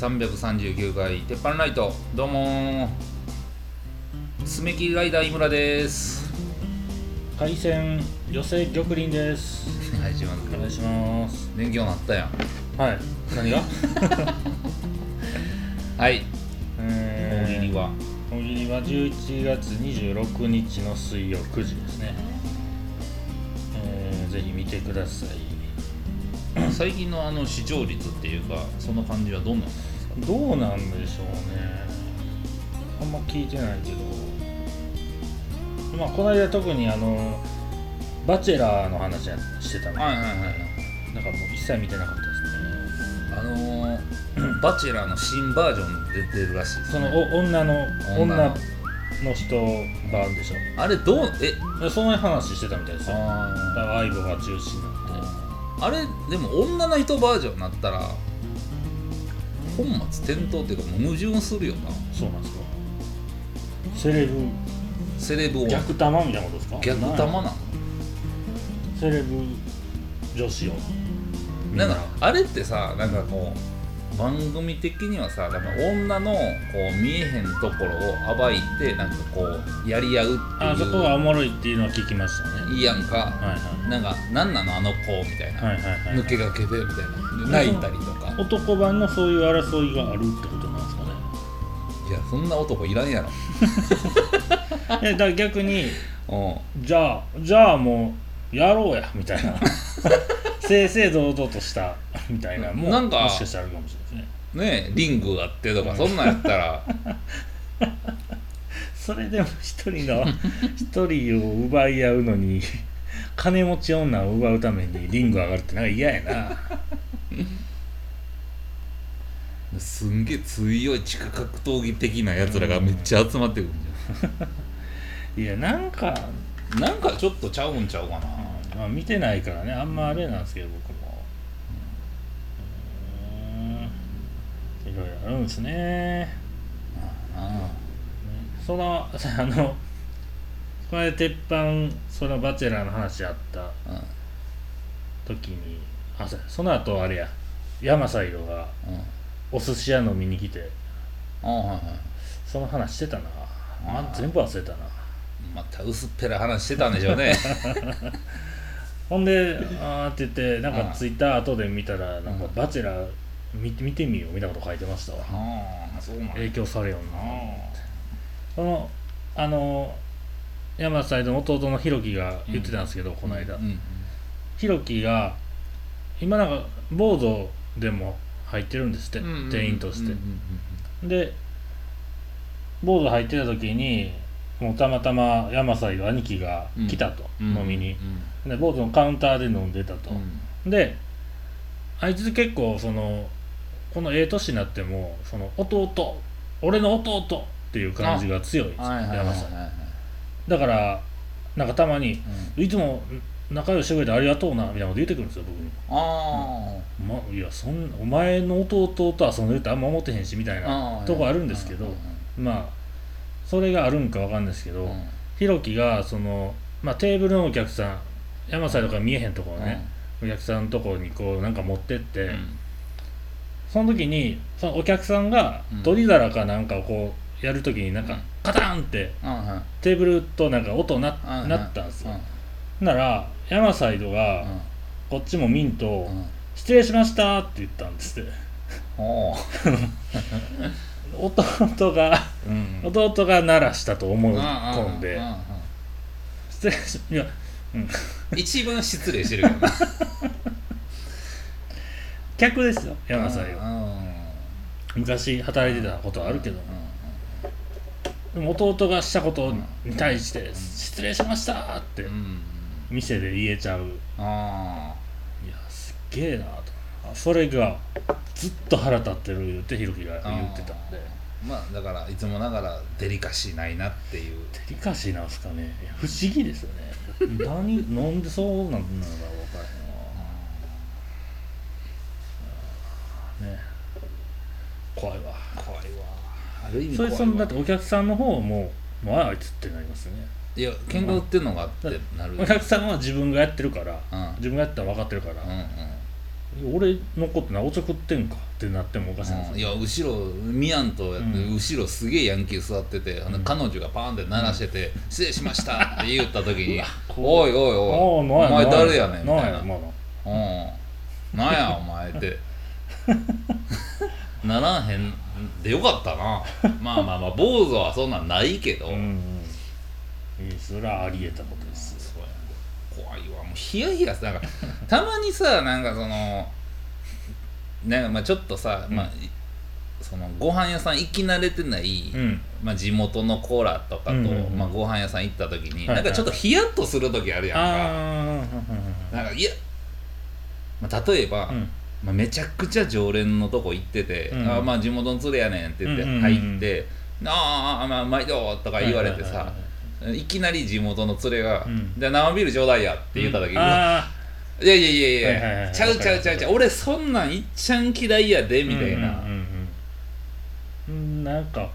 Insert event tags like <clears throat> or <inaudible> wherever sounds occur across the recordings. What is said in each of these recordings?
第339回鉄板ライトどうもー。爪切りライダー井村です。海鮮寄せ玉林です。はい自分お願いします。勉強なったやん。はい。何が？<laughs> はい。えー大喜利は。大喜利は11月26日の水曜9時ですね。えー、ぜひ見てください。最近のあの視聴率っていうかその感じはどんなんですかどうなんでしょうね。あんま聞いてないけど。まあこの間特にあのバチェラーの話してたの。はいはいはいなんかもう一切見てなかったですね。あのー、<clears throat> バチェラーの新バージョン出てるらしいですね。そのお女の女女のの人版でしょ。あれどうえ？でその話してたみたいですよ。だあ相棒が中心になって。あれでも女の人バージョンになったら本末転倒っていうか矛盾するよな。そうなんですかセレブ。セレブを逆玉みたいなことですか？逆玉なの。セレブ女子を。みなんかあれってさなんかこう番組的にはさなんか女のこう見えへんところを暴いてなんかこうやり合うっていう。あそこがおもろいっていうのは聞きましたね。いいやんか、はいはいなんか何なのあの子みたいな、はいはいはい抜け駆けでみたいな。で泣いたりとか男版のそういう争いがあるってことなんですかね。いやそんな男いらんやろ。<laughs> いやだから逆に <laughs> うん。じゃあじゃあもうやろうやみたいな。<laughs> 正々堂々としたみたいなもなんかもしかしたらあるかもしれないですね。ねえリングがあってとかそんなんやったら。それでも一人の一人を奪い合うのに金持ち女を奪うためにリング上がるってなんか嫌やなすんげえ強い地下格闘技的なやつらがめっちゃ集まってくるんじ <laughs> いやなんか、ゃんなんかちょっとちゃうんちゃうかな。まあ、見てないからね。あんまあれなんですけど僕も。うーん。いろいろあるんですね。あその <laughs> あのこれ鉄板そのバチェラーの話あったあうん。時にあそうやその後あれや。山サイドがうんお寿司屋飲みに来て。あはいはい。その話してたな、まあ。ー全部忘れたな。また薄っぺらい話してたんでしょうね。<laughs> ほんであーって言ってなんうんかツイッター後で見たらなんかうん。バチェラー見見てみようみたいなこと書いてましたわ。ああそうなんや。影響されよんな。あそのあの山サイドの弟のひろきが言ってたんですけど、この間、うんうんが今なんかボードでも入ってるんですって、うんうん店員として。うん、うんでボード入ってた時にもうたまたま山サイド兄貴が来たと、うん。飲みに、でボードのカウンターで飲んでたと、うん。であいつ結構そのこのええ年になってもその弟俺の弟っていう感じが強い山さんだからなんかたまにうん。いつも仲良くしてくれてありがとうなみたいなこと言ってくるんですよ僕に。あま、いやそんお前の弟と遊んでるってあんま思ってへんしみたいあなとこあるんですけどうんまあそれがあるんかわかんないですけど、うん。ひろきがその、まあ、テーブルのお客さん山サイドから見えへんところね、お客さんのところにこうなんか持ってって、うん。その時にそのお客さんがうん。取り皿かなんかをこうやる時になんかうん。カタンってうんうんテーブルとなんか音な,、うんなったんですよ、うん。なら山サイドがうん。こっちもミントをうん「失礼しました」って言ったんですって。<laughs> 弟がうん。弟が鳴らしたと思いうんうん込んでうんうん。失礼しいや一番失礼してるよな <laughs> 客ですよ山サイド。うん昔働いてたことはあるけど。でも弟がしたことに対して「失礼しました」って。うん店で言えちゃう。あいやすっげえなと。あそれがずっと腹立ってる言ってひろきがあ言ってたんで。まあだからいつもながらデリカシーないなっていう。デリカシーなんですかね。不思議ですよね。<laughs> 何なんでそうなんだろう分からへんわ。ね。怖いわ。怖いわ。ある意味そ怖いわ。れそのだってお客さんの方ももうあいつってなりますよねいや喧嘩売ってんのがあってなる。お客さんは自分がやってるからうん。自分がやったら分かってるから、うんうん。俺のことなおちょくってんかってなってもおかしいんですうん。いや後ろミヤンとやって、うん。後ろすげえヤンキー座ってて、あのうん。彼女がパーンって鳴らしてて「失礼しました」って言った時に <laughs> うわ「おいおいおいおお前誰やねん」みなたいな。んやまだ「うん。なんやお前」って。<laughs> ならへん。でよかったな。まあまあまあ坊主はそんなんないけど、うんうん。いいそれはあり得たことです怖いわもうヒヤヒヤす。なんかたまにさなんかそのなんかまあちょっとさ、うん。まあいそのご飯屋さん行き慣れてない、うん。まあ、地元の子らとかと、うんうんうん。まあ、ご飯屋さん行った時に、はいはい。なんかちょっとヒヤッとする時あるやんか、あなんかいや、まあ、例えば、あうん。まあ、めちゃくちゃ常連のとこ行ってて「うん。あまあ地元の連れやねん」って言ってうんうんうん入って「ああまあ毎度」とか言われてさ、はいはいはいいきなり地元の連れがうん「じゃあ生ビールちょうだいや」って言った時、うわあいやいやいやいや、はいはいはいちゃうちゃうちゃうちゃう。俺そんなんいっちゃん嫌いやでーみたいな、うんうんうんうん。なんか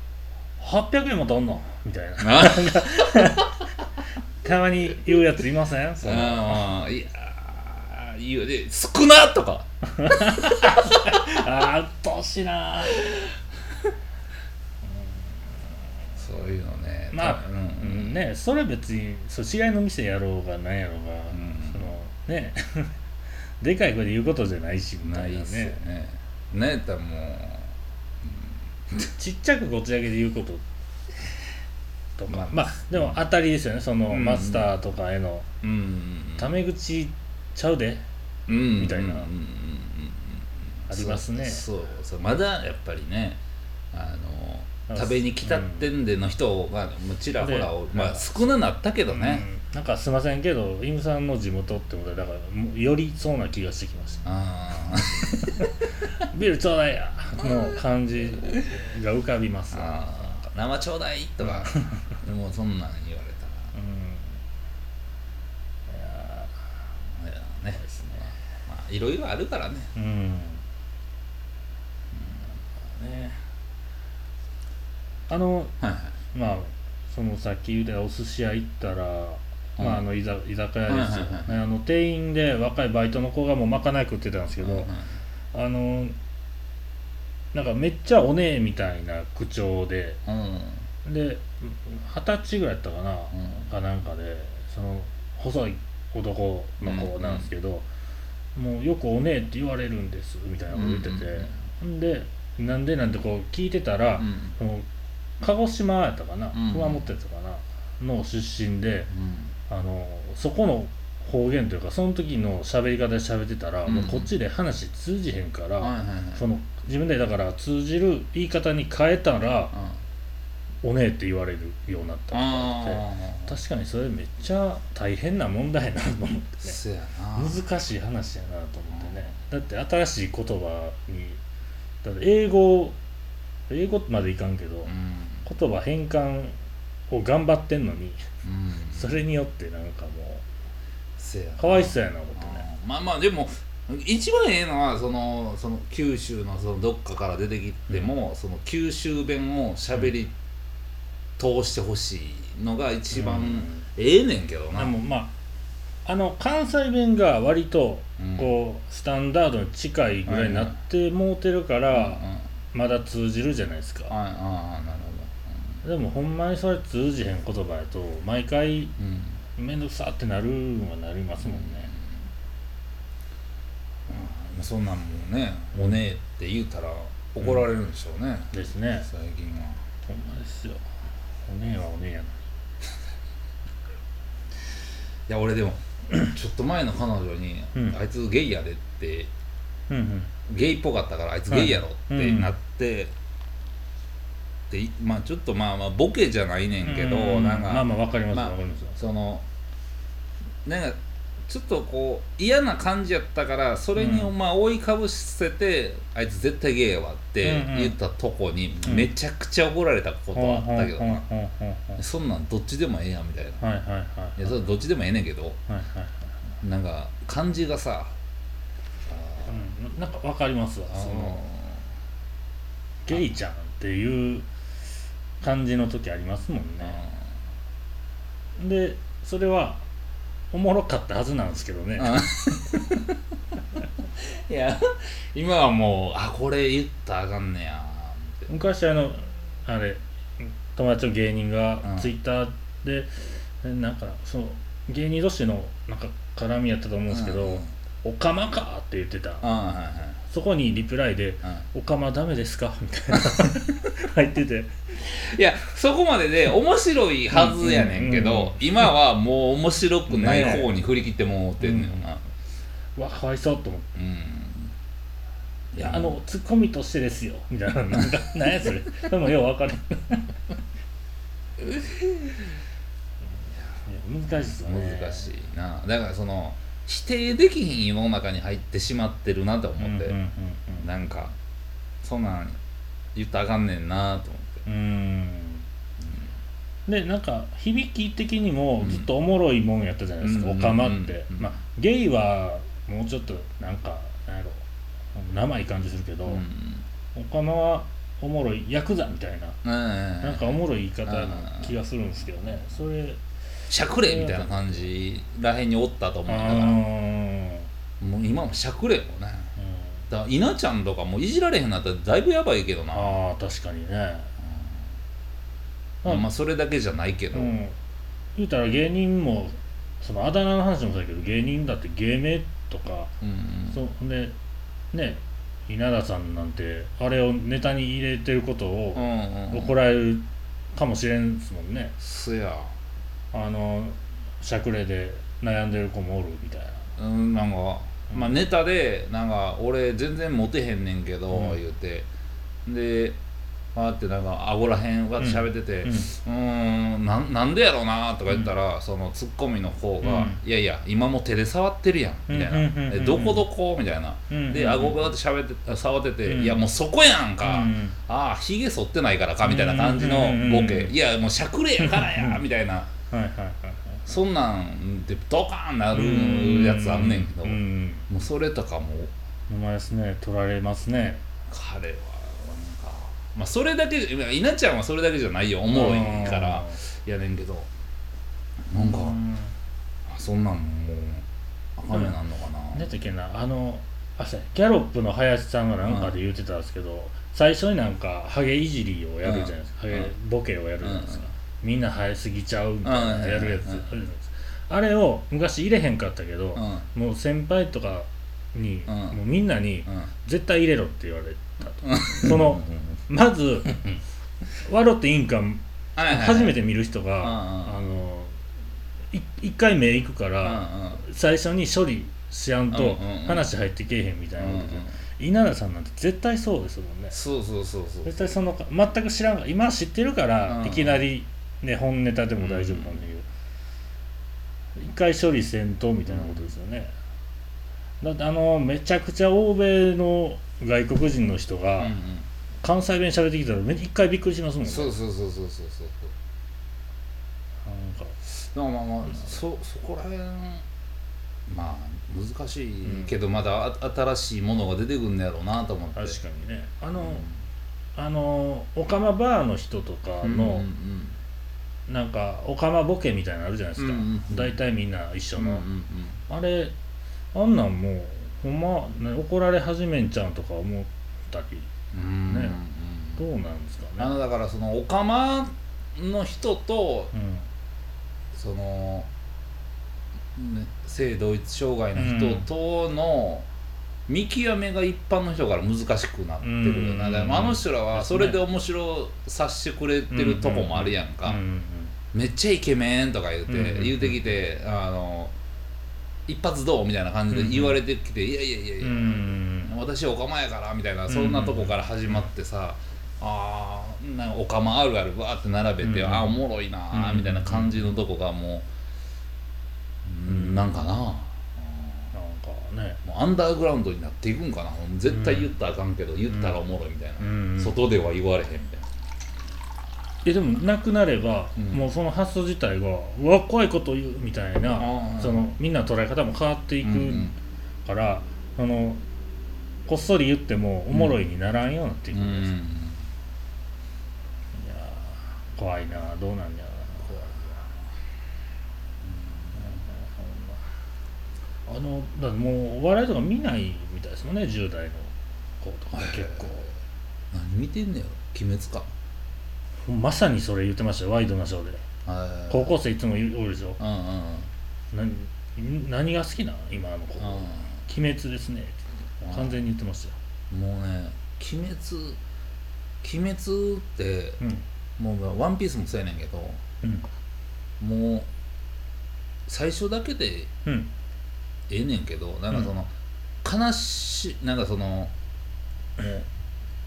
800円もとんの？みたいな。あ <laughs> たまに言うやついません？その。あいやーいいよで少なとか。<laughs> あーうっとうしいなそういうのね。まあうんねそれ別にそう違いの店やろうがなんやろうが、ん。そのね <laughs> でかい声で言うことじゃないしみたいなないっすよね。ねなんやったらも <laughs> ちっちゃくこっちだけで言うこと。とか。まあまあ。でも当たりですよね。その、うん。マスターとかへの。タメ口ちゃうで。うん。みたいな。ありますね。そう。そう。まだやっぱりねああの食べに来たってんでの人がもちらほらでまあ少ななったけどね、うん。なんかすいませんけどイムさんの地元ってことでだからよりそうな気がしてきましあたビールちょうだいやの感じが浮かびます。生ちょうだいとかでもそんなん言われたうん。いやらいやね。ですね。まあいろいろあるからね。うん。ねあのはいはい。まあそのさっき言ったお寿司屋行ったら、まああの居酒居酒屋ですよ、はいはいはいねあの店員で若いバイトの子がもうまかない食ってたんですけど、うんうん。あのなんかめっちゃおねえみたいな口調でうんで二十歳ぐらいやったかな、うん。かなんかでその細い男の子なんですけど、もうよくおねえって言われるんですみたいなこと言ってて、んでなんでなんてこう聞いてたら、うん鹿児島やったかな、うん。熊本やったかなの出身でうん。あのそこの方言というかその時の喋り方で喋ってたら、うん。もうこっちで話通じへんから、その自分でだから通じる言い方に変えたらうん「おねえ」って言われるようになったとかあってあ確かにそれめっちゃ大変な問題やなと思ってね。難しい話やなと思ってね。だって新しい言葉にだって英語英語までいかんけど、うん言葉変換を頑張ってんのにうん。それによってなんかもうかわいそうやな思ってね。まあまあでも一番ええのはそのその九州のそのどっかから出てきても、その九州弁を喋り通してほしいのが一番うん。ええねんけどな、でもまああの関西弁が割とうん。こうスタンダードに近いぐらいになってもうてるかうんらまだ通じるじゃないですか。あああなるでもほんまにそれ通じへん言葉やと毎回面倒くさってなるんはなりますもんね。まあそんなんもね「おねえ」って言うたら怒られるんでしょうね、ですね。最近は。ほんまですよ。お姉はお姉やない <laughs> や俺でも <clears throat> ちょっと前の彼女に、うん。あいつゲイやでってうんうん。ゲイっぽかったからあいつゲイやろってなって、でまあちょっとまあまあボケじゃないねんけど、うなんか、まあまあわかりますまあわかります。そのなんかちょっとこう嫌な感じやったからそれにうまあ覆いかぶせて、あいつ絶対ゲイやわってうんうん。言ったとこにうん。めちゃくちゃ怒られたことはあったけどな、ほんそんなんどっちでもええやんみたいな、はいはいはいい。やそれどっちでもええねんけどはいなんか感じがさうんなんかわかりますわあそののゲイちゃんっていう感じの時ありますもんね。でそれはおもろかったはずなんですけどね。あ <laughs> いや今はもうあこれ言ったらあかんねや昔あのあれ友達の芸人がうん。ツイッターで、なんかその芸人同士のなんか絡みやったと思うんですけどうんうん「おかまか!」って言ってた。あはいはい。そこにリプライでうん「おかまダメですか?」みたいな。<laughs> 入ってて。いやそこまでで面白いはずやねんけど、うんうんうん今はもう面白くない方に振り切ってもうてんねんな、うわかわいそうと思って。うん「いやあのツッコミとしてですよ」みたいな。なんか何やそれ。でもよう分かる <laughs> いや難しいですよね。難しいな。だからその否定できひん世の中に入ってしまってるなと思って、うんうんうんなんかそんなん言ったらあかんねんなと思って。うん。うん。でなんか響き的にもずっとおもろいもんやったじゃないですか、うんおかまっうん。て、うんまあゲイはもうちょっとなんかなんやろ。生い感じするけど、うんおかまはおもろいヤクザみたいな。うんなんかおもろい言い方な気がするんですけどね。それしゃくれみたいな感じらへんにおったと思うんだからもう今もしゃくれもね。うん。だから稲ちゃんとかもういじられへんなったらだいぶやばいけどな。あー確かにね。まあまあそれだけじゃないけど、うん。言うたら芸人もそのあだ名の話もそうだけど芸人だって芸名とかうんそうほんでね稲田さんなんてあれをネタに入れてることをうんうんうん。怒られるかもしれんですもんね。そやあのしゃくれで悩んでる子もおるみたいな。うんなんか、うん。まあネタでなんか俺全然モテへんねんけど、うん。言うて。であーってなんか顎らへんわって喋ってて、うん。うーんなんなんでやろうなとか言ったら、そのツッコミの方が、うん。いやいや今も手で触ってるやんみたいな、どこどこ？みたいな、うんで顎バーって喋って触ってて、うん。いやもうそこやんか、うん。ああひげ剃ってないからかみたいな感じのボケ、うんいやもうしゃくれやからや <laughs> みたいなはいはいはいはい。そんなんでドカーンなるやつあんねんけど、うんうんもうそれとかも名前ですね取られますね。彼はなんかまあそれだけ稲ちゃんはそれだけじゃないよ。おもろいからやねんけど。なんか、うん。そんなんもうあかんめなんのかな、何やったっけな。あのあそうや。ギャロップの林さんがなんかで言ってたんですけど、最初になんかハゲいじりをやるじゃないですか、うん。ハゲボケをやるじゃないですか、みんな生えすぎちゃうみたいなうんやるやつうんあるじゃないですか。あれを昔入れへんかったけど、うん。もう先輩とかに、うん。もうみんなにうん。絶対入れろって言われたと、そのまず笑っていいんか初めて見る人が、あのい一回目行くから、最初に処理しやんと話入ってけえへんみたいな稲田さんなんて絶対そうですもんね。そうそうそうそう。絶対その全く知らん今知ってるから、うん。いきなりね本ネタでも大丈夫なんだけど、一回処理せんとみたいなことですよね、だってあのめちゃくちゃ欧米の外国人の人がうんうん。関西弁喋ってきたらめ一回びっくりしますもんね。そうそうそうそうそうそうなんか。まあまあまあそそこら辺まあ難しいけどまだあ新しいものが出てくんねやろうなと思って。確かにね。あの、あのオカマバーの人とかうんの、うんうんなんかオカマボケみたいなのあるじゃないですか、うんうんうん。大体みんな一緒の、うんうんうん。あれあんなんもうほんま、ね、怒られ始めんちゃうんとか思ったりうんねうん。どうなんですかね。あのだからそのオカマの人とうん。その、ね、性同一障害の人との見極めが一般の人から難しくなってるよな、うん。あの人らはそれで面白させてくれてるとこもあるやんか、うんめっちゃイケメンとか言うて、うん言うてきてあの一発どうみたいな感じで言われてきて、いやいやいやいや、私オカマやからみたいなそんなとこから始まってさ、あーなんかオカマあるあるわーって並べて、うんあーおもろいなみたいな感じのとこがもう、うん、な。んかななんかねもうアンダーグラウンドになっていくんかな。絶対言ったらあかんけど、言ったらおもろいみたいな、うん。外では言われへんみたいな。えでもなくなれば、うん。もうその発想自体がうわ怖いこと言うみたいなあー。そのみんな捉え方も変わっていくうんうん。から、あのこっそり言ってもおもろいにならんようになっていくです、いや怖いなどうなんやろな。あのだってもうお笑いとか見ないみたいですもんね10代の子とか。結構。何見てんねやろ鬼滅かまさにそれ言ってましたよ。ワイドなショーで。はい。高校生いつも言うでしょ。うんうん。何何が好きなん？今の子う鬼滅ですね。うん完全に言ってましたよ。んもうね鬼滅鬼滅ってうん。もうワンピースもそうやねんけどうん。もう最初だけでうん。ええねんけどなんかその、悲しいなんかそのもう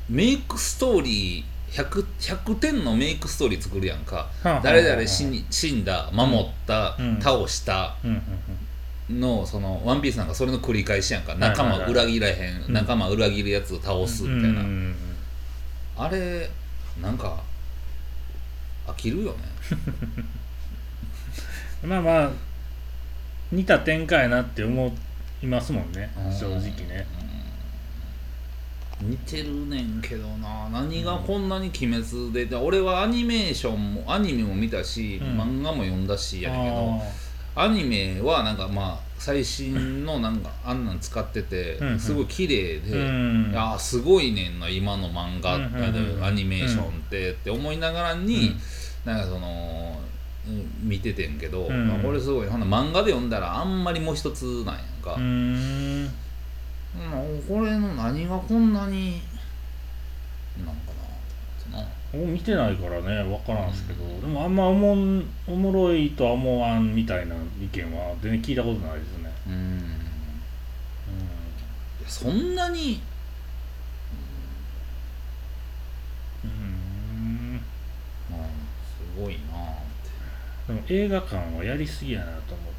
メイクストーリー 100, 100点のメイクストーリー作るやんか。誰々死に死んだ守った、うん。倒した。うんうんのそのワンピースなんかそれの繰り返しやんか。仲間裏切らへん、うん。仲間裏切るやつを倒すうんみたいな、うんうんあれなんか飽きるよね。う <laughs> んまあまあ似た展開やなって思いますもんね。うん。正直ね似てるねんけどな。何がこんなに鬼滅でで俺はアニメーションもアニメも見たし、うん。漫画も読んだしやねんけどアニメはなんかまあ最新のなんかあんなん使っててうんうん。すごい綺麗で、うん。あーすごいねんな今の漫画、うんうんうん。アニメーションって、って思いながらに、なんかその、うん見ててんけど、うん。まあこれすごい。ほんな漫画で読んだらあんまりもう一つなんやんか、これの何がこんなになんかなって僕見てないからね分からんすけど、でもあんまおもんおもろいとは思わんみたいな意見は全然聞いたことないですね。なうん。いやそんなにうん。うん。まあすごいなって。でも映画館はやりすぎやなと思って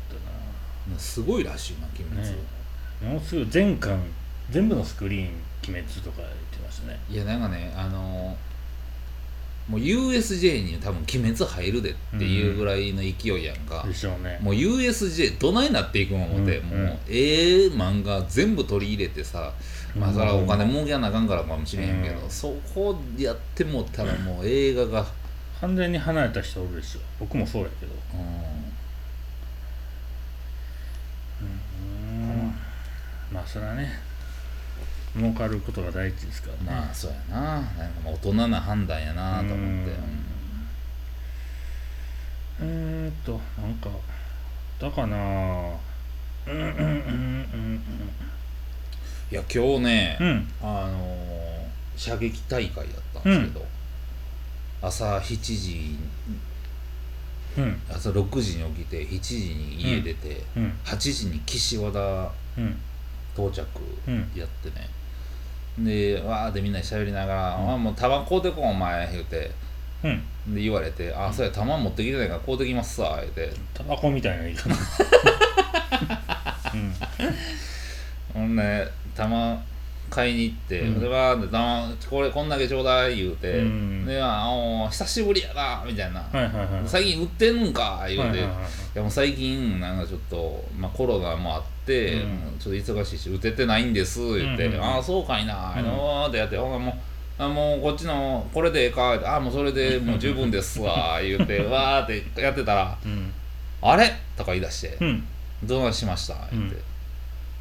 すごいらしいな鬼滅、ね。なものすごい全巻全部のスクリーン鬼滅とか言ってましたね。いやなんかねあのもう USJ に多分鬼滅入るでっていうぐらいの勢いやんか、でしょうね。もう USJ どないなっていくん思って、うん。もうええ漫画全部取り入れてさ、まあそれはお金儲けやなあかんからかもしれへんけど、うん。そこやってもったらもう映画が、完全に離れた人おるでしょ。僕もそうやけど。うんうんまあそれはね儲かることが第一ですからね。まあそうやな。なんかまあ大人な判断やなと思って、うーんとなんかだかなうんうんうんうんいや今日ね、うん。うんあのー射撃大会やったんですけど、朝7時うん。朝6時に起きて7時に家出て、うん。8時に岸和田うん到着うん。やってね、でわーってみんなで喋りながら「うん。あもうタバコ買うてこお前」言うて。うん。で言われて「あそうや玉持ってきてないから買うてきますわ」言うて。タバコみたいな言い方。<laughs> うん。ほんで玉買いに行って、うん。でわーって玉これこんだけちょうだい言うて、うん。であ久しぶりやなみたいな、はいはいはい最近売ってんのか言うて、はいはいはいい。やもう最近なんかちょっと、まあ、コロナもあって、うん。もうちょっと忙しいし打ててないんです言って「うんうんうん。ああそうかいな」うん。のーってやって「ほなもうあもうこっちのこれでええか」ああもうそれでもう十分ですわ」<laughs> 言うてわーってやってたらうん「あれ?」とか言い出して。うん「どうなしました?」言って、うん。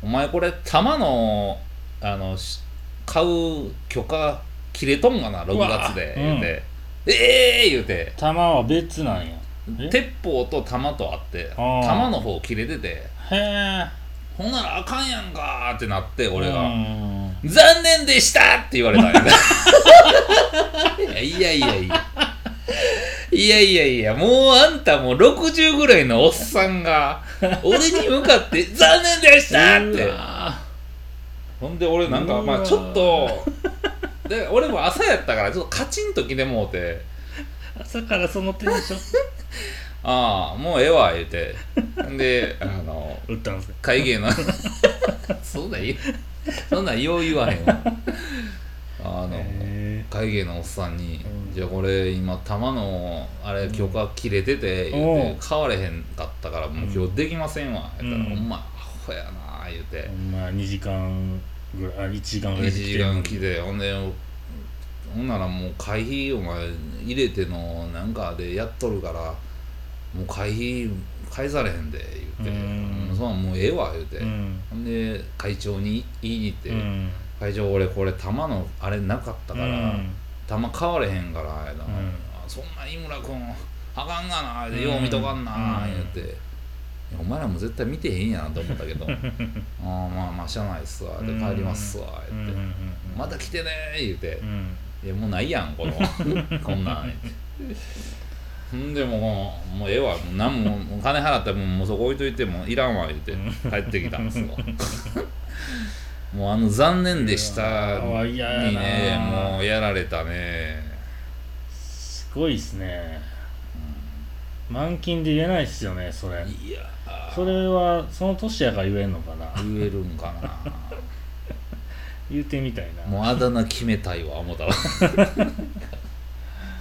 お前これ玉のあのし買う許可切れとんがな6月で」うわ言うて「ええー!」言うて。玉は別なんや。え鉄砲と弾とあってあー。弾の方切れてて。へえほんならあかんやんかーってなって俺うがん「残念でした!」って言われたんやいや <laughs> いやいやいや。いやいやいやもうあんたもう60ぐらいのおっさんが <laughs> 俺に向かって「残念でした!」って。うわほんで俺なんかまあちょっとで俺も朝やったからちょっとカチンときてもうて。朝からそのテンション？<laughs> ああもうええわ言うて。であの打ったんですね。会計の。<laughs> そんなんそんなんよう言わへんわ。あのへ会計のおっさんに「うん。じゃあこれ今玉のあれ許可切れてて」言うて「買われへんかったからもう今日できませんわ」言ったら「うん。お前アホやな」言うて。ほんま2時間ぐらいあ1時間ぐら1いで時間来てほんでほんならもう会費お前入れてのなんかでやっとるからもう会費返されへんで言うて、うん。うんそんなんもうええわ言うて、うん。ほんで会長に言いに行って、うん。会長俺これ玉のあれなかったから、うん。玉買われへんからやな、ん。そんな井村君あかんがなでよう見とかんなうん。言うて、お前らも絶対見てへんやなと思ったけど。<laughs> ああまあまあしゃあないっすわ。で帰りますわ。言って、うん。うんうんまた来てね言うて、うん。いやもうないやんこの <laughs> こんなんほんでもうもうええわ。もう何も金払ったらもうそこ置いといてもいらんわ言うて。帰ってきたんですよもうあの残念でした。にねもうやられたね。すごいっすね。満金で言えないっすよねそれ。いやそれはその年やから言えんのかな？言えるんかな。<laughs> 言ってみたいな。もうあだ名決めたいわ思ったら <laughs>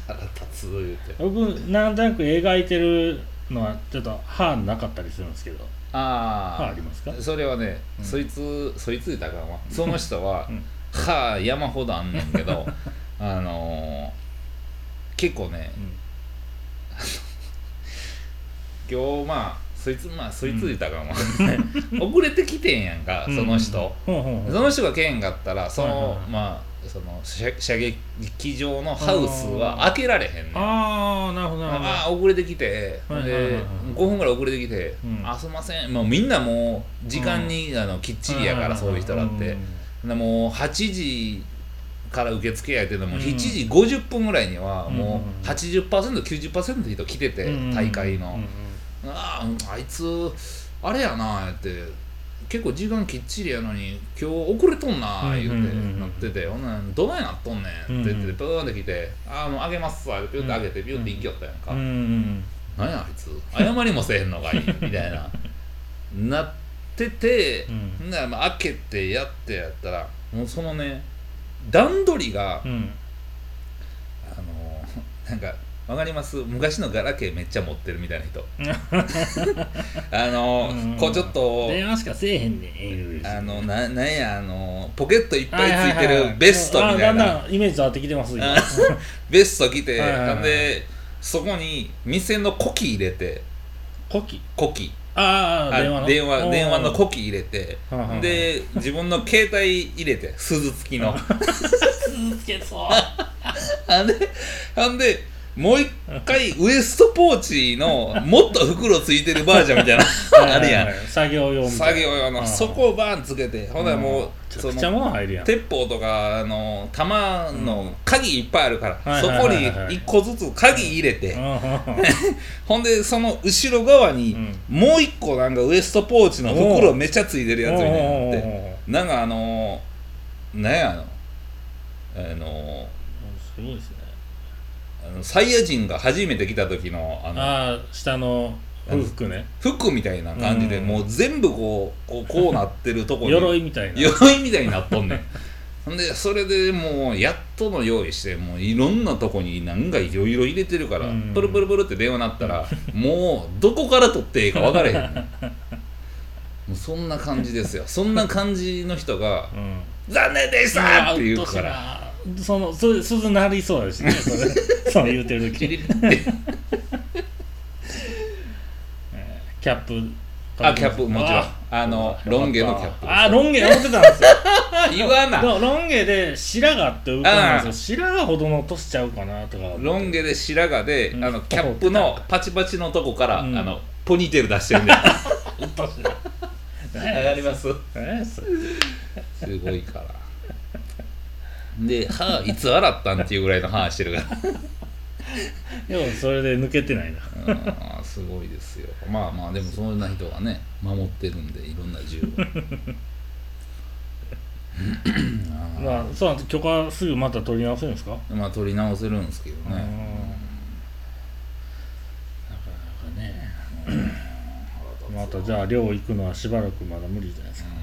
腹立つ言うて。僕なんとなく描いてるのはちょっと歯なかったりするんですけど。ああ歯ありますか？それはね、うん。そいつそいつ言ったかんわ。その人は、うん歯山ほどあんねんけど <laughs> あのー結構ね今日まあそいつまあそいつ言ったかん。わ、<laughs> 遅れてきてんやんかその人、その人がけえんかったらその、まあその射射撃場のハウスは開けられへんねん。ああなるほどなるほど。ああ遅れてきて、はいはいはいはい。で5分ぐらい遅れてきて「うん。あすいません」もうみんなもう時間に、あのきっちりやから、そういう人だって、でもう8時から受付やってるのもうん。7時50分ぐらいにはもうんう 80%90% の人来てて、うん。大会の、うんうんあああいつあれやなやって結構時間きっちりやのに今日遅れとんな言うてうんうんうん。うんなっててほんならどないなっとんねんって言ってうんうん。プーンって来て「ああもうあげますわ」ピュッてあげてピュッて行きよったやんか、うんうん。なんやあいつ。謝りもせえへんのかい <laughs> みたいな。なってて、うん。ならまあ開けてやってやったらもうそのね段取りが、うん。あのなんかわかります。昔のガラケーめっちゃ持ってるみたいな人。<laughs> あの、うん。こうちょっと電話しかせえへんねんあのななんやあのポケットいっぱいつはいてるベストみたいあだんなだんイメージ変わってきてます <laughs> ベスト着て、はいはいはい。ほんでそこに店のコキ入れて。コキ？コキ。あああ電話の？電話電話のココキ入れて。で自分の携帯入れて鈴付きの。<laughs> 続けそう。あんであんでもう一回ウエストポーチの <laughs> もっと袋ついてるバージョンみたいな。あるやん。作業用みたいな。作業用の。うん。そこをバーンつけてほんならもうその鉄砲とかあの弾の鍵いっぱいあるから、はいそこにはいはい。はい一個ずつ鍵入れて、<laughs> ほんでその後ろ側にうん。もう一個なんかウエストポーチの袋めっちゃついてるやつみたいなのってなんかあのー、なんやあのあのすごいですねあのサイヤ人が初めて来た時のあのああ下の服ね。服みたいな感じで、うん。もう全部こうこうこうなってるとこに鎧みたいな。鎧みたいになっとんねん。<laughs> ほんでそれでもうやっとの用意してもういろんなとこに何かいろいろ入れてるから、うん。プルプルプルって電話鳴ったらもうどこから取っていいか分からへんねん。<laughs> もうそんな感じですよ。そんな感じの人がうん「残念でした!」って言うから。らそのそ鈴鳴りそうだしね。そ <laughs> れそう言うてる時。<laughs> キャップ。あキャップ。もちろんあのロン毛のキャップ。あロン毛思ってたんですよ。<laughs> 言わな。ロロン毛で白髪って浮かんですよ。白髪ほどの年ちゃうかなとかロン毛で白髪で、うん。あのキャップのパチパチのとこから、うん。あのポニーテール出してるんでうっとしい上がります。すごいからで歯いつ洗ったんっていうぐらいの歯してるから。<laughs> でもそれで抜けてないな。うんすごいですよ。まあまあでもそんな人がね守ってるんでいろんな銃を。<laughs> まあそうなんです。許可すぐまた取り直せるんですか？まあ取り直せるんですけどうん。なかねなかね。またじゃあ寮行くのはしばらくまだ無理じゃないですか、ね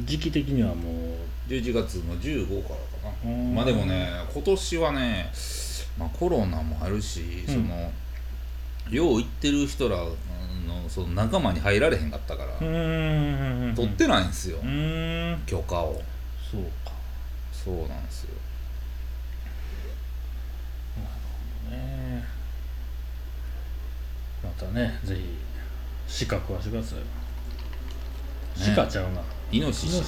時期的にはも11月の15からかな。うん。まあでもね今年はね、まあ、コロナもあるし、うん。そのよう行ってる人らのその仲間に入られへんかったから、取ってないんですよ、許可を。そうか。そうなんですよ。ね。またねぜひ鹿食わしてください。よね鹿ちゃうなイノシシ。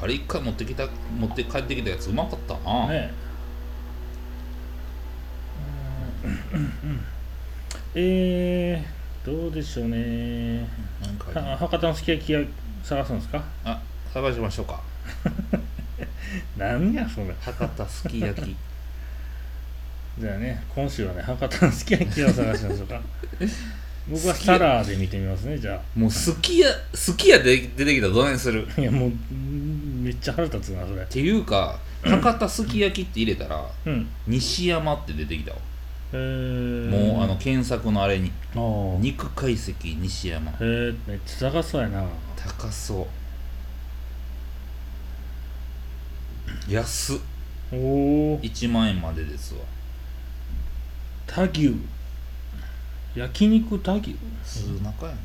あれ一回持ってきた持って帰ってきたやつうまかったな、ね。うん。えー、どうでしょうね。なんかは博多のすき焼き屋探すんですか？あ探しましょうか。<laughs> 何やそれ。博多すき焼き。<laughs> じゃあね今週はね博多のすき焼き屋を探しましょうか <laughs> 僕はサラーで見てみますねじゃもうすき家すき家で出てきたらどないする？あ <laughs> いやもううんめっちゃ腹立つなそれ。っていうか博多すき焼きって入れたらうん。西山って出てきたわ、へー。もうあの検索のあれに。あー。肉解析西山。へえめっちゃ高そうやな。高そう。安っ。おお1万円までですわ。田牛焼肉田牛数中やな。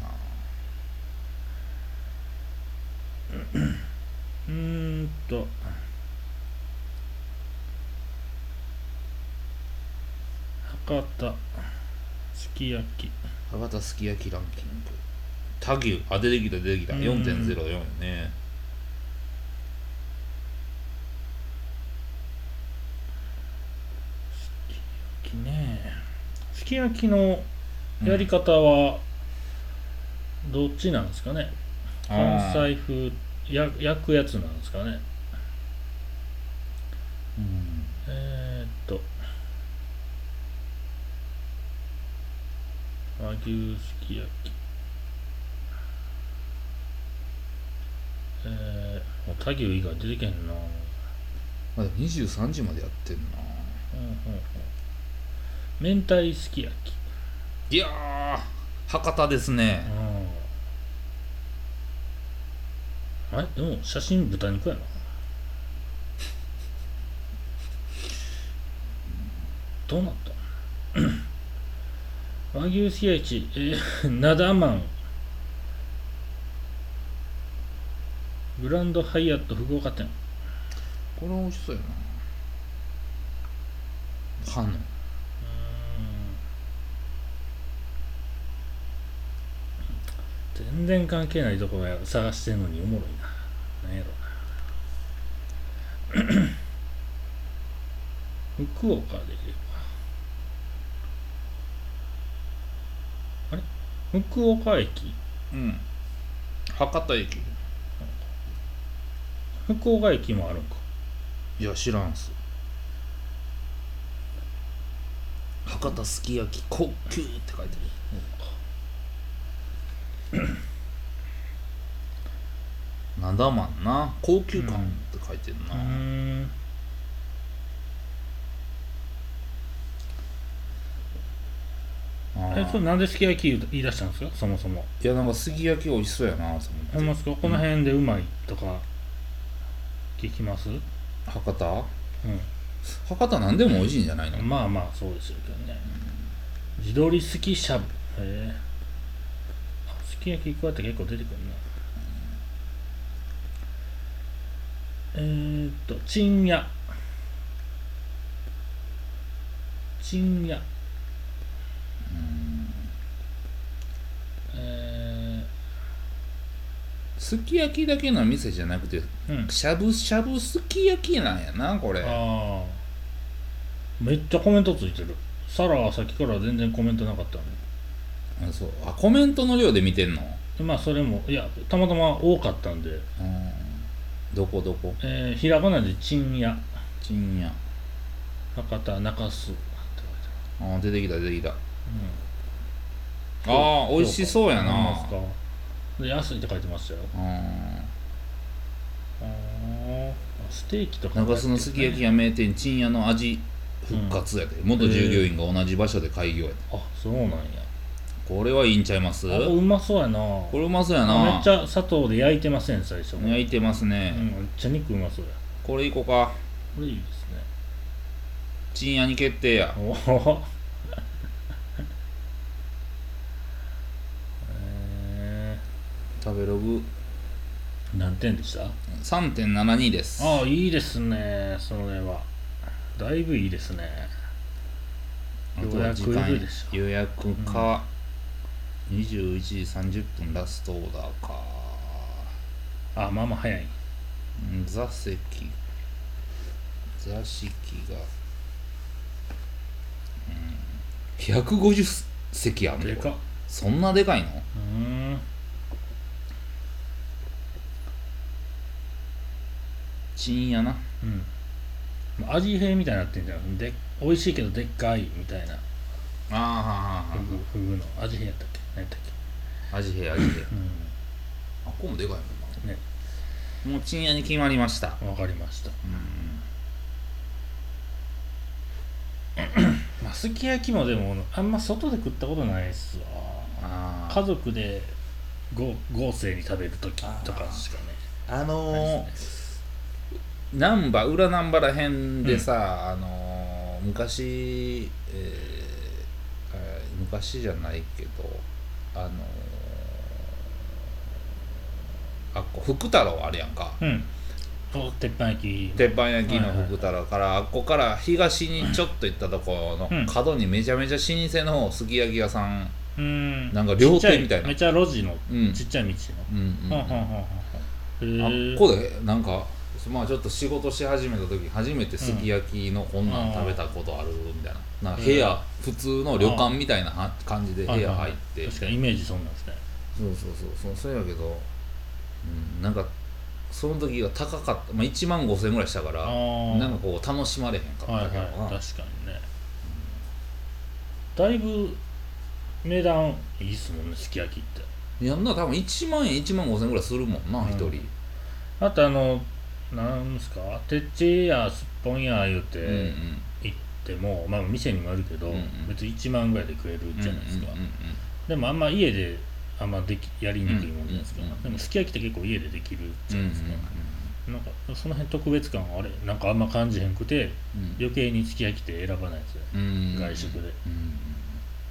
うーん。と。博多。すき焼き。博多すき焼きランキング。田牛あ出てきた出てきた。うん。4.04よね。すきね。すき焼きのやり方はどっちなんですかね、関西風や焼くやつなんですかね？うん。えー、っと。和牛すき焼き。えー、もう田牛以外出てけんな。まだ23時までやってんな。うんうんうん。明太すき焼きいやー博多ですね。うん。あれ？でも写真豚肉やな。どうなった？和牛すき焼きえー、なだまんグランドハイアット福岡店。これ美味しそうやな。ハの全然関係ないところや探してんのにおもろいな。何やろな。<clears throat> 福岡でいれば。あれ？福岡駅？うん。博多駅。福岡駅もあるんか。いや知らんす。博多すき焼き高級って書いてる。なんだまんな。高級感って書いてるな、うー。んえそれなんですき焼き言い出したんですか？そもそも。いやなんかすき焼き美味しそうやなと思ってほんまですか？この辺でうまいとか聞きます？うん。博多博多なんでも美味しいんじゃないの、まあまあそうですけどね地鶏すきしゃぶ。へえあすき焼きこうやって結構出てくるなえー、っとちんやちん。やえすき焼きだけの店じゃなくてー、うん。しゃぶしゃぶすき焼きなんやなこれ。ああめっちゃコメントついてる。サラはさっきから全然コメントなかったあそう。あコメントの量で見てんの？でまあそれもいやたまたま多かったんで、うんどこどこ？えー、ひらがなで「ちんや。ちんや」博多中洲。って書いてあ出てきた出てきた。ある、あー美味しそうやな。で安いって書いてましたよ。うん。あー。ステーキとか。中洲のすき焼き屋名店ちんやの味復活やで、元従業員が同じ場所で開業やで。あそうなんやこれはいいんちゃいます？あうまそうやな。これうまそうやな。めっちゃ砂糖で焼いてません最初。も、焼いてますね、うん、めっちゃ肉うまそうや。これいこうか。これいいですね。ちんやに決定や。おおえ <laughs> 食べログ。ー、何点でした？3.72です。ああいいですね。それは。だいぶいいですね。予約いるでしょ。予約か、21時30分ラストオーダーか。あまあまあ早い。うん座席。座敷が、うん、150席あんのでかっ。そんなでかいの？うーん。賃やな。うん。まあ味変みたいになってんじゃん。で美味しいけどでっかいみたいな。ああはあはあフグの味変やったっけ？何やったっけ？味変味変うあここもでかいもんな、ね。もう賃屋に決まりました。んわかりました。<clears throat> まあすき焼きもでもあんま外で食ったことないっすわ。あ家族でご豪勢に食べる時とか。しかねあのー難波裏難波らへんでさ、あのー昔、えーえー昔じゃないけどあのーあっこ福太郎あるやんか。ねうん。お鉄板焼き。鉄板焼きの福太郎から、あっこから東にちょっと行ったところうん。の角にめちゃめちゃ老舗のすき焼き屋さん。うん。なんか料亭みたいな。めっちゃ路地のうん。ちっちゃい道うんうんのはんはんあっこでなんかまあちょっと仕事し始めた時初めてすき焼きのこんなん食べたことあるみたいな,、なんか部屋普通の旅館みたいなは感じで部屋入って、確かにイメージそんなんですね。そうそうそうそう。そうやけど、うん、なんかその時が高かった、まあ、1万5000円ぐらいしたからなんかこう楽しまれへんかったはいけどな、はい確かにね。だいぶ値段いいっすもんねすき焼きって。いやんな多分1万円1万5000円ぐらいするもんなうん。一、人。あとあのなんですか？てっちやすっぽんや言うてうんうん。行っても、まあ店にもよるけど、うんうん。別に1万ぐらいで食えるじゃないですか、うんうんうんでもあんま家であんまできやりにくいもんじゃないですか、うんうんうん。でもすき焼きって結構家でできるじうんうんゃないですか、なんかその辺特別感あれなんかあんま感じへんくてうん。余計にすき焼きって選ばないですよ。うんうん外食で。うん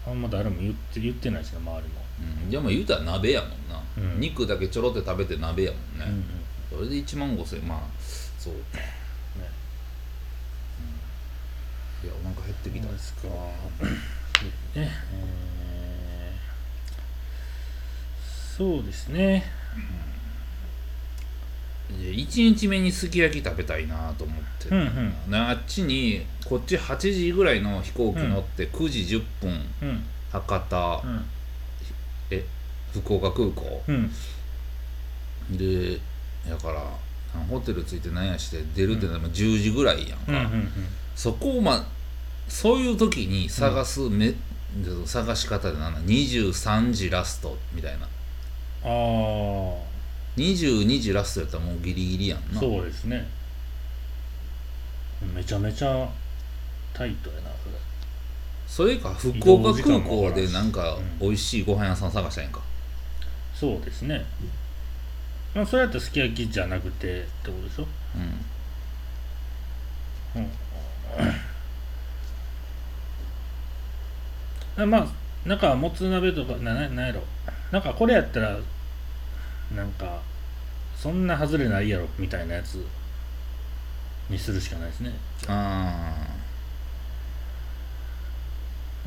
あんま誰も言って言ってないしな周りも、うん。じゃあまあ言うたら鍋やもんな、うん。肉だけちょろって食べて鍋やもんね、うんうんそれで1万5000円まあそうか、いやお腹減ってきた。ですか。ね、えー。そうですね。1日目にすき焼き食べたいなと思って、うんうん。なあっちにこっち8時ぐらいの飛行機乗って9時10分うん。博多、うん。え福岡空港うん。でやからホテル着いて何やして出るってなら10時ぐらいやんか、うんうんそこをまあそういう時に探すめ、探し方でなんだ。23時ラストみたいな。ああ22時ラストやったらもうギリギリやんな。そうですね。めちゃめちゃタイトやなそれ。それか福岡空港でなんかうん。美味しいご飯屋さん探したんやんか。そうですね。まあそれやったらすき焼きじゃなくてってことでしょ？うん。あまあなんかもつ鍋とかなななんやろ？なんかこれやったらなんかそんな外れないやろみたいなやつにするしかないですね。あ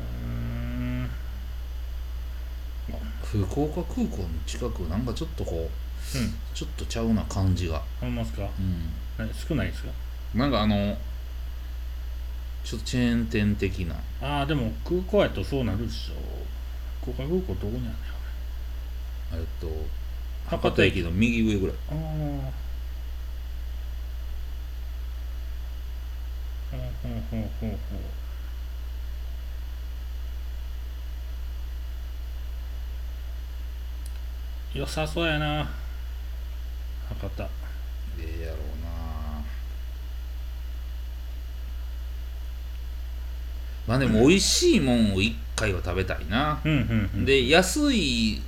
あうん。福岡空港の近くなんかちょっとこうちょっとちゃうな感じが。思いますか？うん。な少ないですか？なんかあのちょっとチェーン店的な。ああでも空港やとそうなるでしょ。福岡空港どこにあるんだよえっと博多駅の右上ぐらい。ああうんうんうんうんう。ん良さそうやな博多。ええやろうな。まあでも美味しいもんを1回は食べたいな、うんうんうん。で安い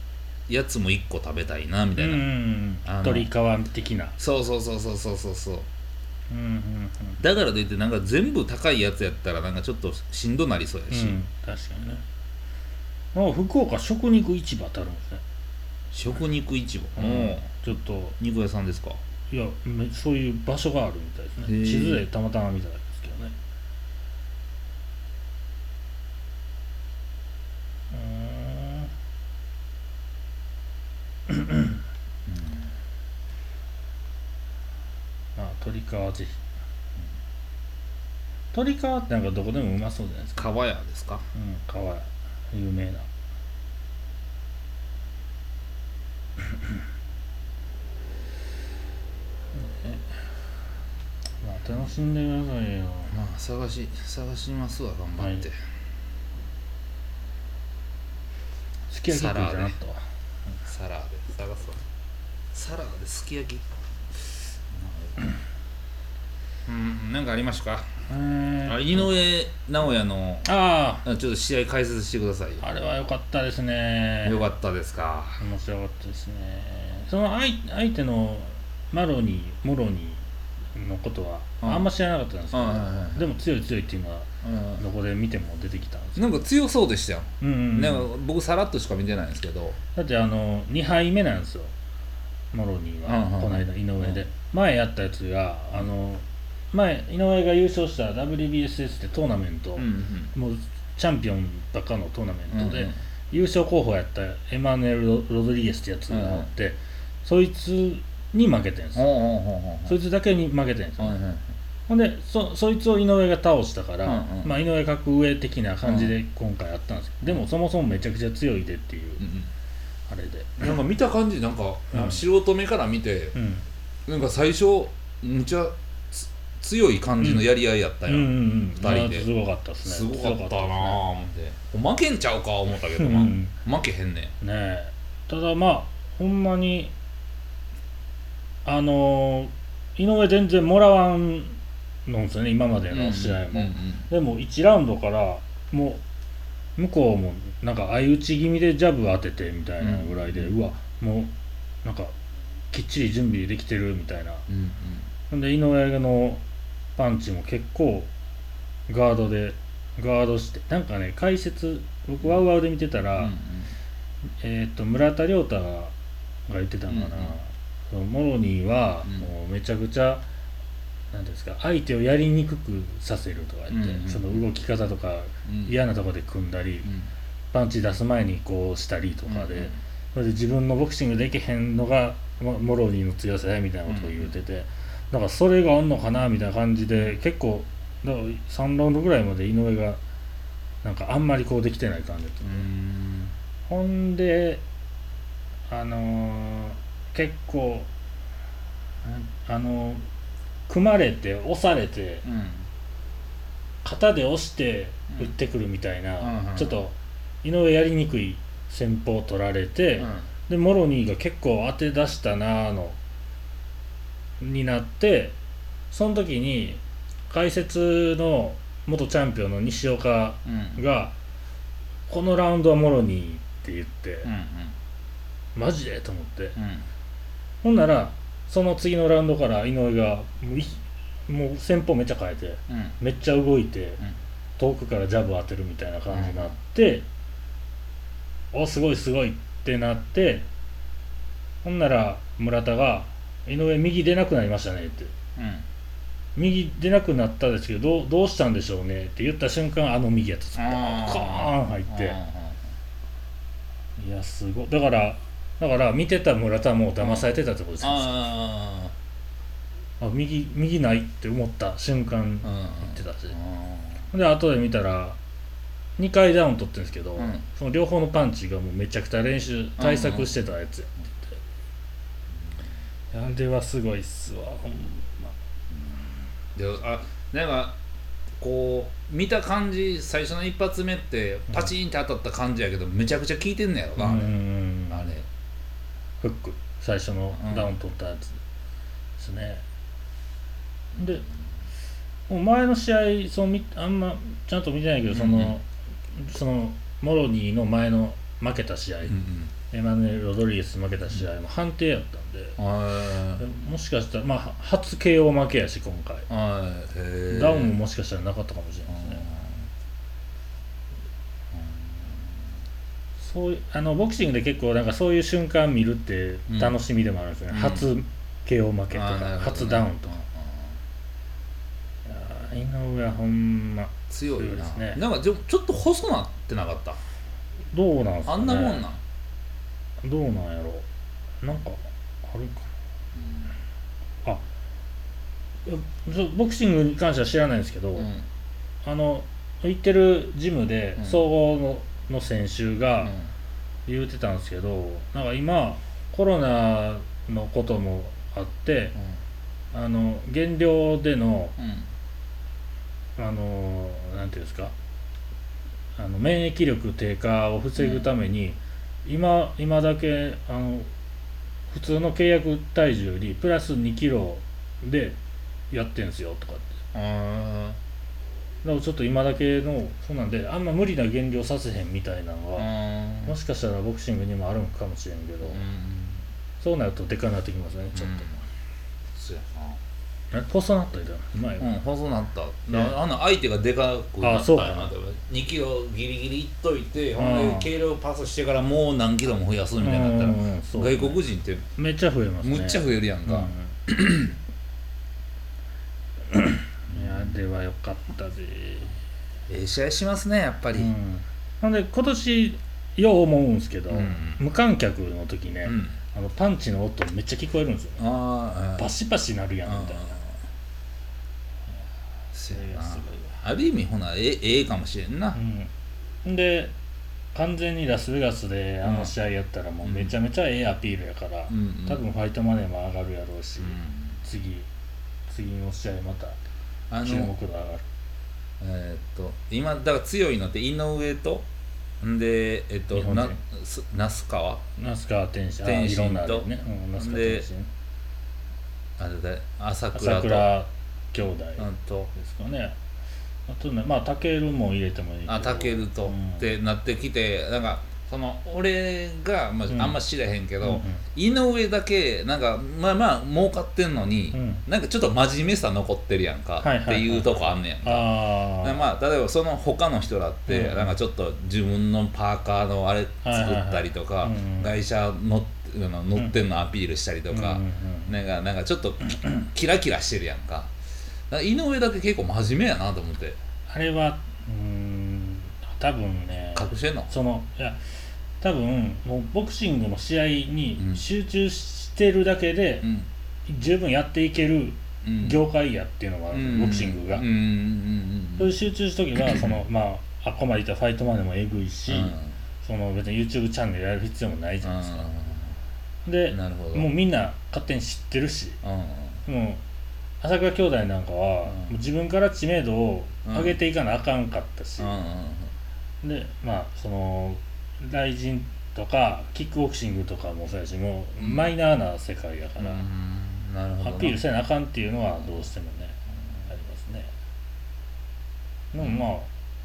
やつも1個食べたいなみたいな、うんうん。うん鳥皮的な。そうそうそうそうそうそう。そううんうん。だからといってなんか全部高いやつやったらなんかちょっとしんどなりそうやし、うんうん確かにね。あ福岡食肉市場ってあるんですね食肉市場、うん、ちょっと肉屋さんですか？いやそういう場所があるみたいですね。地図でたまたま見ただけですけどね。うん。ま <clears throat> あ鳥川ぜひ。鳥川ってなんかどこでもうまそうじゃないですか。川屋ですか？うん川屋。有名な。楽しんでくださいよ。まあ探し探しますわ頑張って、はい。すき焼き食いたなとサラで探すわ。サラですき焼き？うん。なんかありましたか？えーあ井上尚弥のああちょっと試合解説してくださいよ。ああれは良かったですね。よかったですか？面白かったですね。その相相手のマロニーモロニーのことはうん。あんま知らなかったんですけど、うん。はいはいはい。でも強い強いっていうのはうん。どこで見ても出てきたんですなんか強そうでしたよ、うんうんうん。なんか僕さらっとしか見てないんですけど。だってあの2敗目なんですよ。モロニーは、うんうんこの間井上で、うん。前やったやつがあの前井上が優勝した WBSS ってトーナメント、うんもうチャンピオンばっかのトーナメントで、うんうん。優勝候補やったエマヌエル・ロロドリゲスってやつがおって、そいつに負けてるんですよ、ほうほうほうほうそいつだけに負けてるんですよ、ほんでそそいつを井上が倒したから、うんうん。まあ、井上格上的な感じで今回やったんですけど、でもそもそもめちゃくちゃ強いでっていううんあれで、うんなんか見た感じなんか、うん。素人目から見てうん、なんか最初むちゃつ強い感じのやり合いやったよ、うんうんうん。二人で。まあすごかったですすねごかったなぁ思って。負けんちゃうか思ったけどな、うん。負けへんねん。ねえ。ただまあほんまにあのー井上全然もらわんのんですよね今までの試合も、うんうんでも1ラウンドからもう向こうもなんか相打ち気味でジャブ当ててみたいなぐらいで、ううんわもうなんかきっちり準備できてるみたいな。うんうん。で井上のパンチも結構ガードでガードしてなんかね解説僕ワウワウで見てたら、うんうん。えー、と村田亮太が言ってたのかな、うんうんモロニーはうん。もうめちゃくちゃなんていうんですか相手をやりにくくさせるとか言って、うんうんその動き方とかうん。嫌なとこで組んだり、うん。パンチ出す前にこうしたりとかで、うんうん。それで自分のボクシングできへんのがモモロニーの強さやみたいなことを言うてて、だからそれがあんのかなみたいな感じで結構だから3ラウンドぐらいまで井上がなんかあんまりこうできてない感じだったうん。ほんであのー結構あのー組まれて押されてうん。肩で押して打ってくるみたいな、うんうんちょっと井上やりにくい戦法を取られて、うん。でモロニーが結構当て出したなーのになってその時に解説の元チャンピオンの西岡うん。が「このラウンドはモロニー」って言って、うん。マジでと思って。うんほんならその次のラウンドから井上がもういもう戦法めっちゃ変えてうん。めっちゃ動いて、ん。遠くからジャブ当てるみたいな感じになって、おすごいすごいってなってほんなら村田が「井上右出なくなりましたね」って。うん「右出なくなったですけどどうどうしたんでしょうね」って言った瞬間あの右やったんですよあー。コーン入って。あいやすごい。だからだから見てた村田も騙されてたってことですよああ右右ないって思った瞬間うん。言ってたしで後で見たら2回ダウン取ってるんですけど、うん。その両方のパンチがもうめちゃくちゃ練習対策してたやつやって言って、あれはすごいっすわほんま。であなんかこう見た感じ最初の一発目ってパチンって当たった感じやけどめちゃくちゃ効いてんねやろな、あれフック。最初のダウン取ったやつですね、でもう前の試合そのみあんまちゃんと見てないけどその、うんうん。そのモロニーの前の負けた試合、うんエマヌエル・ロドリゲス負けた試合も判定やったんで、うんもしかしたらまあ初 KO 負けやし今回。ダウンももしかしたらなかったかもしれないですねそうあのボクシングで結構なんかそういう瞬間見るって楽しみでもあるんですよね、うん。初 KO 負けとかね。初ダウンとか。うん。いやー井上はほんま強いですね。なんかちょっと細なってなかった？どうなんすかね。あんなもんなん？どうなんやろ。なんかあるんかな。あいやそうボクシングに関しては知らないんですけど、うん。あの行ってるジムでうん。総合の,、の選手うがん。言うてたんですけどなんか今コロナのこともあってあの減量でのうん。あのなんていうんですかあの免疫力低下を防ぐために、今今だけあの普通の契約体重よりプラス2キロでやってんすよとかって。あだからちょっと今だけのそうなんであんま無理な減量させへんみたいなのーは、あもしかしたらボクシングにもあるんかもしれんけど、うんそうなるとでかなってきますねちょっそうやと、え細なったりだ前なうん細なった。ね。あの相手がでかくなったあそうか。なんやな2キロギリギリいっといてほうん。んで軽量パスしてからもう何キロも増やすみたいになったらうんうんうんそう。外国人ってめっちゃ増えますね。むっちゃ増えるやんか。うん <laughs> ではよかったで、ええ試合しますねやっぱり。うん、ほんで今年よう思うんですけど、うん。無観客の時ね、うん。あのパンチの音めっちゃ聞こえるんですよ。ねああバシバシなるやんみたいな。それがすごいわある意味ほなええええかもしれんな。うん、で完全にラスベガスであの試合やったらもうめちゃめちゃええアピールやから、うん。うん。多分ファイトマネーも上がるやろうし、うん。次次の試合またあ注目の度上がるえーっと今だから強いのって井上とんでえっと日本人。なす那須川。那須川天心。あ天心いろんなあるよとね、うん、那須川で天心。あれだ朝倉と。朝倉兄弟うんと。ですかね。あとねまあタケルも入れてもいいけど。あタケルと、うん。ってなってきてなんかその俺が、まあうん。あんま知らへんけど、井上だけなんかまあまあ儲かってんのに、うん。なんかちょっと真面目さ残ってるやんか、っていうとこあんねやんか。まあ、例えばその他の人だって、うん。なんかちょっと自分のパーカーのあれ作ったりとか、はいはいはい。うん外車乗っ乗ってんのアピールしたりとか、なんかなんかちょっとキラキラしてるやんか。井上だけ結構真面目やなと思って。あれはうーん多分ね隠してんの？そのいや多分もうボクシングの試合にうん。集中してるだけでうん。十分やっていけるうん。業界やっていうのがある、うん。ボクシングが、うんうんうんそういう集中する時はそのまああっこまでいったファイトマネーもえぐいし、うん。その別に YouTube チャンネルやる必要もないじゃないですか、でもうみんな勝手に知ってるしうん。もう朝倉兄弟なんかは、自分から知名度を上げていかなあかんかったし、うん。でまあその雷神とかキックボクシングとかもそうやしもうマイナーな世界やから、うん。なるほどな。アピールせなあかんっていうのはどうしてもね、ありますね。でもまあ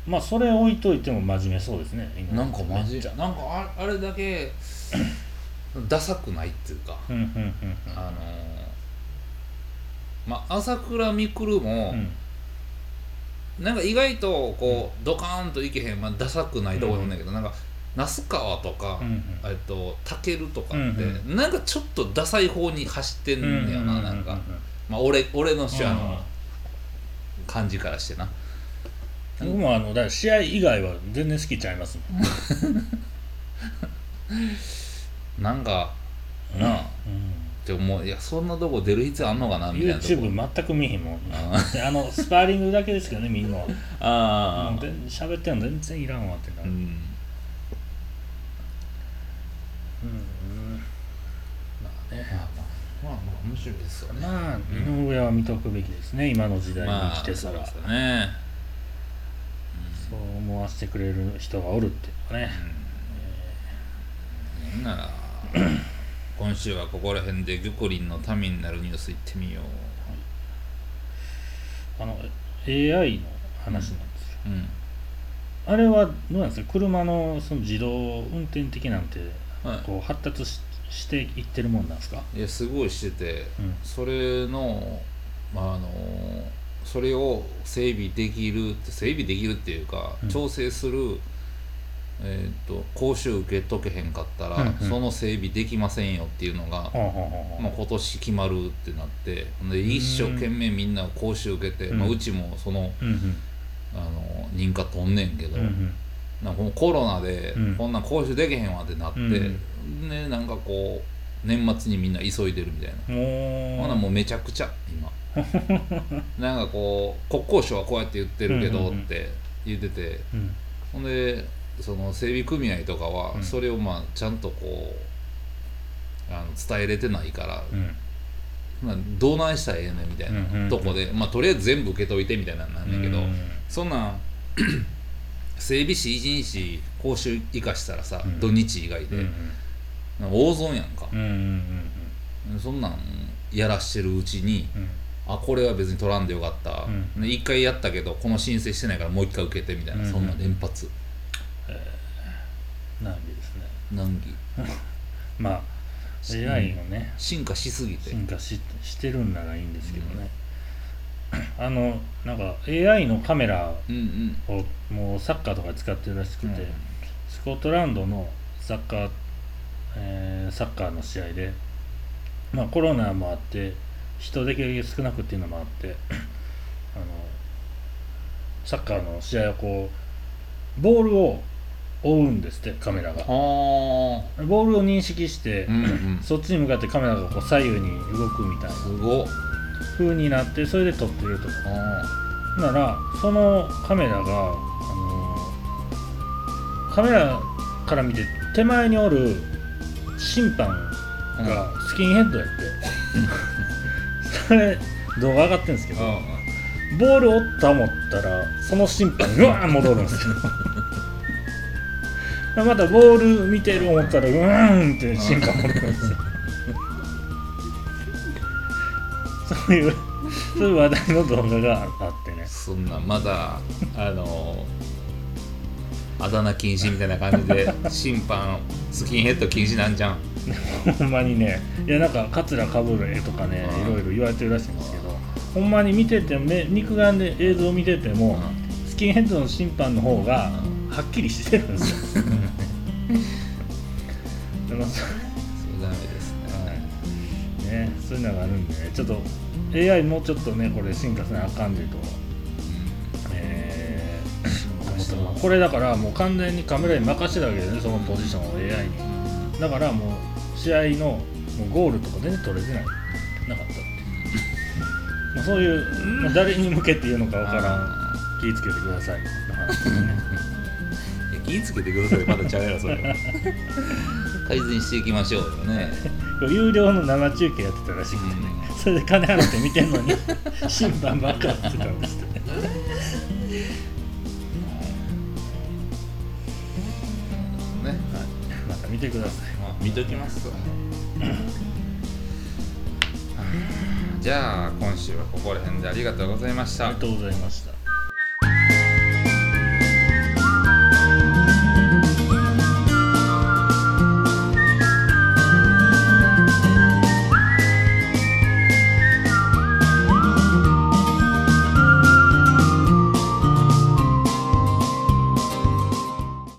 まあそれ置いといても真面目そうですね今なんかマジめっちゃなんかああれだけ <clears throat> ダサくないっていうかうんうんうんあのーまあ朝倉未来も、うん。なんか意外とこうドカーンといけへん、まあ、ダサくないところなんだけど、なんか那須川とか、うんうん。えっとタケルとかって、うんなんかちょっとダサい方に走ってんうんのよな、うん。なんか、うんまあ俺俺の手話うんの感じからしてな、僕もあのだ試合以外は全然好きちゃいますもん。<laughs> なんかなあって思う。いやそんなとこ出る必要あんのかなみたいな YouTube 全く見へんもん。あであのスパーリングだけですけどねみんなは。<laughs> あもう全然喋ってんの全然いらんわってなる、うんうんまあねまあまあまあまあ面白いですよね。まあ井上は見とくべきですね今の時代にまあ生きてたら、そうですよね。そう思わせてくれる人がおるっていうのはね、うん。なら <clears throat> 今週はここら辺で玉林の民になるニュースいってみよあの AI の話なんですよ、ううん。あれはどうなんですか？車のその自動運転的なんてはこう発達ししていってるもんなんですか、いいやすごいしててうん。それのまああのそれを整備できるって整備できるっていうか、うん。調整するえー、と講習受けとけへんかったら、うんうん。その整備できませんよっていうのが、はあはあはあまあ、今年決まるってなってで一生懸命みんな講習受けて、うんまあ、うちもそのうんうん。あの認可取んねんけど、うんうんなんかこのコロナでうん。こんなん講習できへんわってなって、うん。ねなんかこ年末にみんな急いでるみたいな。ほなもうめちゃくちゃ今。<laughs> なんかこう国交省はこうやって言ってるけどうんうんうん。って言ってて、うん。ほんでその整備組合とかはうん。それをまあちゃんとこうあの伝えれてないから、うん。まあ、どうなんしたらええねんみたいうんうんうなん。とこで、まあ、とりあえず全部受けといてみたいなんなんだけど、うん。そんなん整備士一日講習生かしたらさ、うん。土日以外で、大損やんか、うんうんうんそんなんやらしてるうちにうん。あこれは別に取らんでよかった、うん。回やったけどこの申請してないからもう一回受けてみたいな、うんそんな連発。難儀ですね。難儀。<laughs> まあ AI のね。進化しすぎて、進化ししてるんならいいんですけどね、あのなんか AI のカメラをもうサッカーとかで使ってるらしくて、うん。スコットランドのサッカー、えーサッカーの試合で、まあ、コロナもあって人できるだけ少なくっていうのもあってあのサッカーの試合をこうボールを追うんですってカメラが。あボールを認識して、うんうん。そっちに向かってカメラがこう左右に動くみたいな。すごっ風になってそれで撮ってるとあならそのカメラが、あのーカメラから見て手前におる審判がスキンヘッドやって、それ動画上がってるんですけど、ボール折った思ったらその審判うわー戻るんですよ。<laughs> またボール見てる思ったらうーんって審判戻るんですよそういう <laughs> そういう話題の動画があってね。そんなまだあのあだ名禁止みたいな感じで審判スキンヘッド禁止なんじゃん。ほんまにね。いやなんかカツラかぶる絵とかねうん。いろいろ言われてるらしいんですけどほんまに見てて目肉眼で映像を見ててもスキンヘッドの審判の方がはっきりしてるんですよ。<laughs> <laughs> でもそそうダメですね。ねそういうのがあるんでねちょっと AI もうちょっとねこれ進化せなあかんでと。えーこれだからもう完全にカメラに任せてたわけですねそのポジションを AI に。だからもう試合のもうゴールとか全然取れてない。なかったっていう、まあ、そういう、まあ、誰に向けて言うのかわからん。あ気ぃつけてください。<laughs> いや気ぃつけてくださいまだちゃうやろそれ <laughs> 改善していきましょうよね。<laughs> 有料の生中継やってたらしくてね、それで金払って見てんのに審判ばっかやってたんですってね。また見てください。まあ見ときますわ。<clears throat> じゃあ今週はここら辺でありがとうございました。ありがとうございました